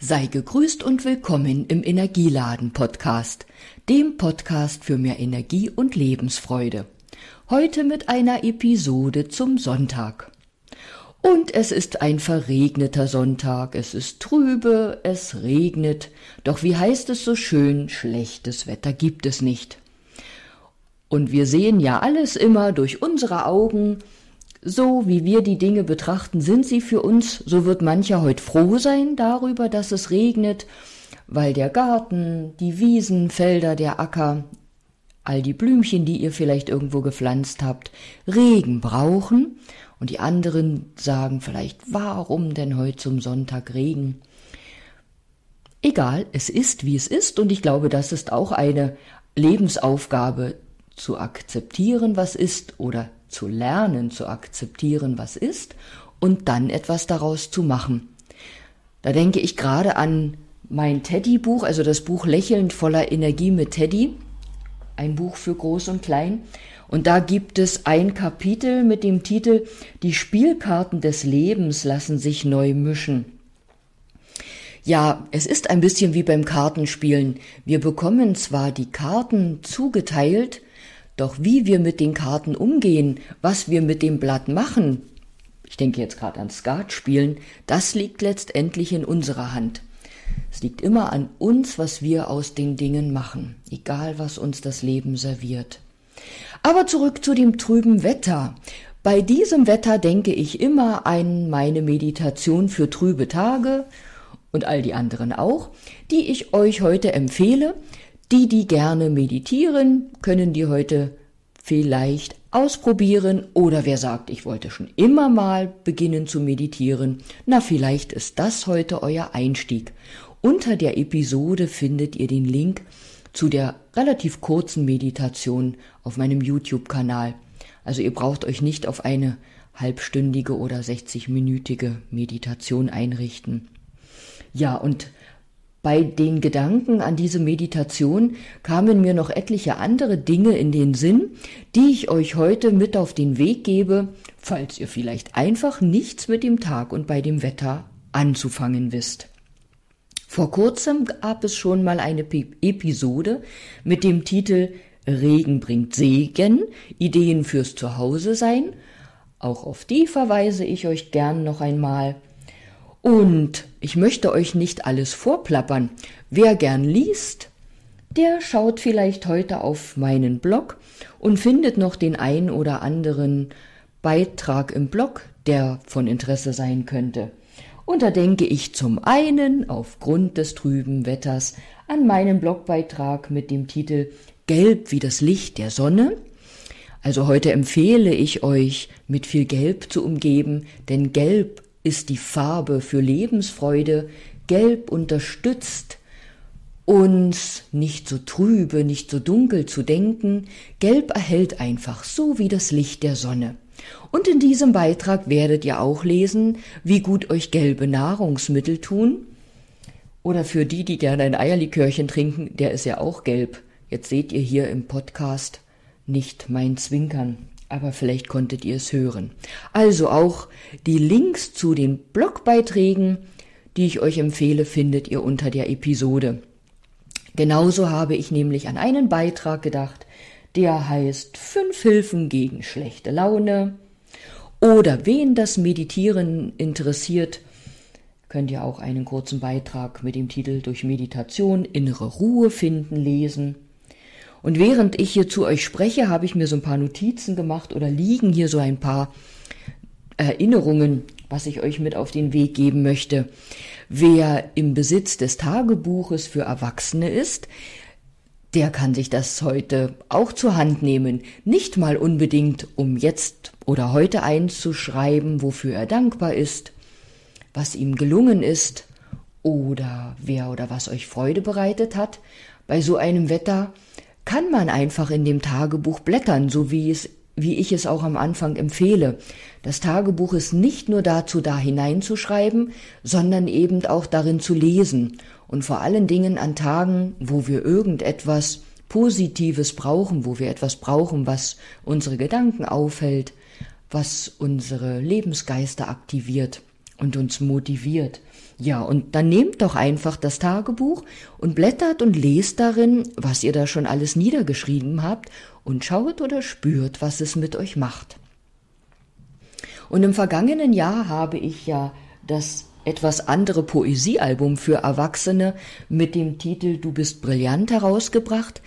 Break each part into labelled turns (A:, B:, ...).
A: Sei gegrüßt und willkommen im Energieladen Podcast, dem Podcast für mehr Energie und Lebensfreude. Heute mit einer Episode zum Sonntag. Und es ist ein verregneter Sonntag, es ist trübe, es regnet, doch wie heißt es so schön, schlechtes Wetter gibt es nicht. Und wir sehen ja alles immer durch unsere Augen, so wie wir die Dinge betrachten, sind sie für uns, so wird mancher heute froh sein darüber, dass es regnet, weil der Garten, die Wiesen, Felder, der Acker, all die Blümchen, die ihr vielleicht irgendwo gepflanzt habt, Regen brauchen. Und die anderen sagen vielleicht, warum denn heute zum Sonntag Regen? Egal, es ist, wie es ist, und ich glaube, das ist auch eine Lebensaufgabe zu akzeptieren, was ist, oder zu lernen, zu akzeptieren, was ist, und dann etwas daraus zu machen. Da denke ich gerade an mein Teddy-Buch, also das Buch Lächelnd voller Energie mit Teddy, ein Buch für Groß und Klein. Und da gibt es ein Kapitel mit dem Titel Die Spielkarten des Lebens lassen sich neu mischen. Ja, es ist ein bisschen wie beim Kartenspielen. Wir bekommen zwar die Karten zugeteilt, doch wie wir mit den Karten umgehen, was wir mit dem Blatt machen, ich denke jetzt gerade an Skatspielen, das liegt letztendlich in unserer Hand. Es liegt immer an uns, was wir aus den Dingen machen, egal was uns das Leben serviert. Aber zurück zu dem trüben Wetter. Bei diesem Wetter denke ich immer an meine Meditation für trübe Tage und all die anderen auch, die ich euch heute empfehle, die, die gerne meditieren, können die heute vielleicht ausprobieren oder wer sagt, ich wollte schon immer mal beginnen zu meditieren, na vielleicht ist das heute euer Einstieg. Unter der Episode findet ihr den Link zu der relativ kurzen Meditation auf meinem YouTube-Kanal. Also ihr braucht euch nicht auf eine halbstündige oder 60-minütige Meditation einrichten. Ja, und bei den Gedanken an diese Meditation kamen mir noch etliche andere Dinge in den Sinn, die ich euch heute mit auf den Weg gebe, falls ihr vielleicht einfach nichts mit dem Tag und bei dem Wetter anzufangen wisst. Vor kurzem gab es schon mal eine Episode mit dem Titel Regen bringt Segen, Ideen fürs Zuhause sein. Auch auf die verweise ich euch gern noch einmal. Und ich möchte euch nicht alles vorplappern. Wer gern liest, der schaut vielleicht heute auf meinen Blog und findet noch den ein oder anderen Beitrag im Blog, der von Interesse sein könnte. Und da denke ich zum einen aufgrund des trüben Wetters an meinen Blogbeitrag mit dem Titel Gelb wie das Licht der Sonne. Also heute empfehle ich euch, mit viel Gelb zu umgeben, denn Gelb ist die Farbe für Lebensfreude. Gelb unterstützt uns nicht so trübe, nicht so dunkel zu denken. Gelb erhält einfach so wie das Licht der Sonne. Und in diesem Beitrag werdet ihr auch lesen, wie gut euch gelbe Nahrungsmittel tun. Oder für die, die gerne ein Eierlikörchen trinken, der ist ja auch gelb. Jetzt seht ihr hier im Podcast nicht mein Zwinkern aber vielleicht konntet ihr es hören. Also auch die Links zu den Blogbeiträgen, die ich euch empfehle, findet ihr unter der Episode. Genauso habe ich nämlich an einen Beitrag gedacht, der heißt Fünf Hilfen gegen schlechte Laune. Oder wen das Meditieren interessiert, könnt ihr auch einen kurzen Beitrag mit dem Titel Durch Meditation innere Ruhe finden lesen. Und während ich hier zu euch spreche, habe ich mir so ein paar Notizen gemacht oder liegen hier so ein paar Erinnerungen, was ich euch mit auf den Weg geben möchte. Wer im Besitz des Tagebuches für Erwachsene ist, der kann sich das heute auch zur Hand nehmen. Nicht mal unbedingt, um jetzt oder heute einzuschreiben, wofür er dankbar ist, was ihm gelungen ist oder wer oder was euch Freude bereitet hat. Bei so einem Wetter kann man einfach in dem Tagebuch blättern, so wie es wie ich es auch am Anfang empfehle. Das Tagebuch ist nicht nur dazu da hineinzuschreiben, sondern eben auch darin zu lesen und vor allen Dingen an Tagen, wo wir irgendetwas Positives brauchen, wo wir etwas brauchen, was unsere Gedanken aufhält, was unsere Lebensgeister aktiviert und uns motiviert. Ja, und dann nehmt doch einfach das Tagebuch und blättert und lest darin, was ihr da schon alles niedergeschrieben habt und schaut oder spürt, was es mit euch macht. Und im vergangenen Jahr habe ich ja das etwas andere Poesiealbum für Erwachsene mit dem Titel Du bist brillant herausgebracht.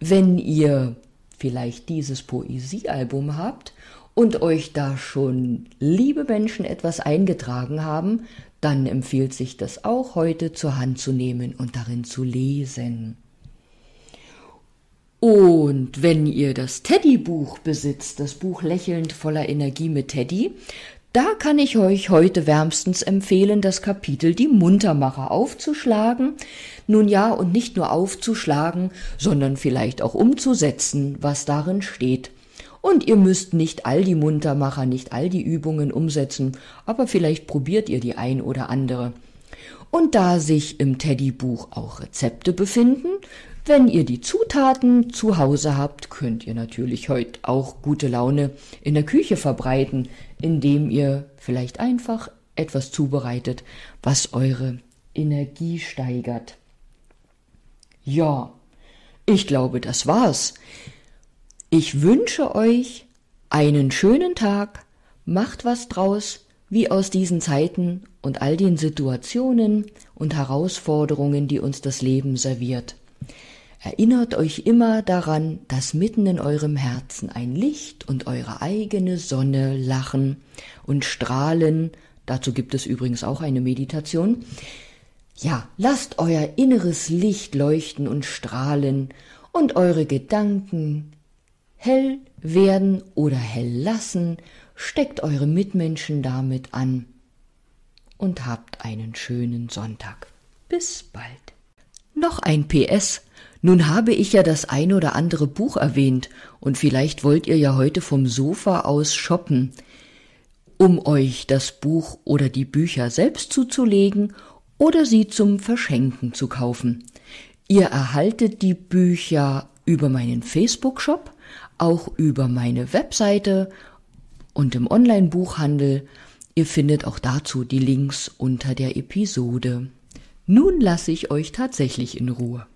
A: Wenn ihr vielleicht dieses Poesiealbum habt und euch da schon liebe Menschen etwas eingetragen haben, dann empfiehlt sich das auch heute zur Hand zu nehmen und darin zu lesen. Und wenn ihr das Teddy-Buch besitzt, das Buch Lächelnd voller Energie mit Teddy, da kann ich euch heute wärmstens empfehlen, das Kapitel Die Muntermacher aufzuschlagen. Nun ja, und nicht nur aufzuschlagen, sondern vielleicht auch umzusetzen, was darin steht. Und ihr müsst nicht all die Muntermacher, nicht all die Übungen umsetzen, aber vielleicht probiert ihr die ein oder andere. Und da sich im Teddy-Buch auch Rezepte befinden, wenn ihr die Zutaten zu Hause habt, könnt ihr natürlich heute auch gute Laune in der Küche verbreiten, indem ihr vielleicht einfach etwas zubereitet, was eure Energie steigert. Ja, ich glaube, das war's. Ich wünsche euch einen schönen Tag, macht was draus, wie aus diesen Zeiten und all den Situationen und Herausforderungen, die uns das Leben serviert. Erinnert euch immer daran, dass mitten in eurem Herzen ein Licht und eure eigene Sonne lachen und strahlen. Dazu gibt es übrigens auch eine Meditation. Ja, lasst euer inneres Licht leuchten und strahlen und eure Gedanken hell werden oder hell lassen, steckt eure Mitmenschen damit an und habt einen schönen Sonntag. Bis bald. Noch ein PS nun habe ich ja das ein oder andere Buch erwähnt, und vielleicht wollt ihr ja heute vom Sofa aus shoppen, um euch das Buch oder die Bücher selbst zuzulegen oder sie zum Verschenken zu kaufen. Ihr erhaltet die Bücher über meinen Facebook-Shop, auch über meine Webseite und im Online-Buchhandel. Ihr findet auch dazu die Links unter der Episode. Nun lasse ich euch tatsächlich in Ruhe.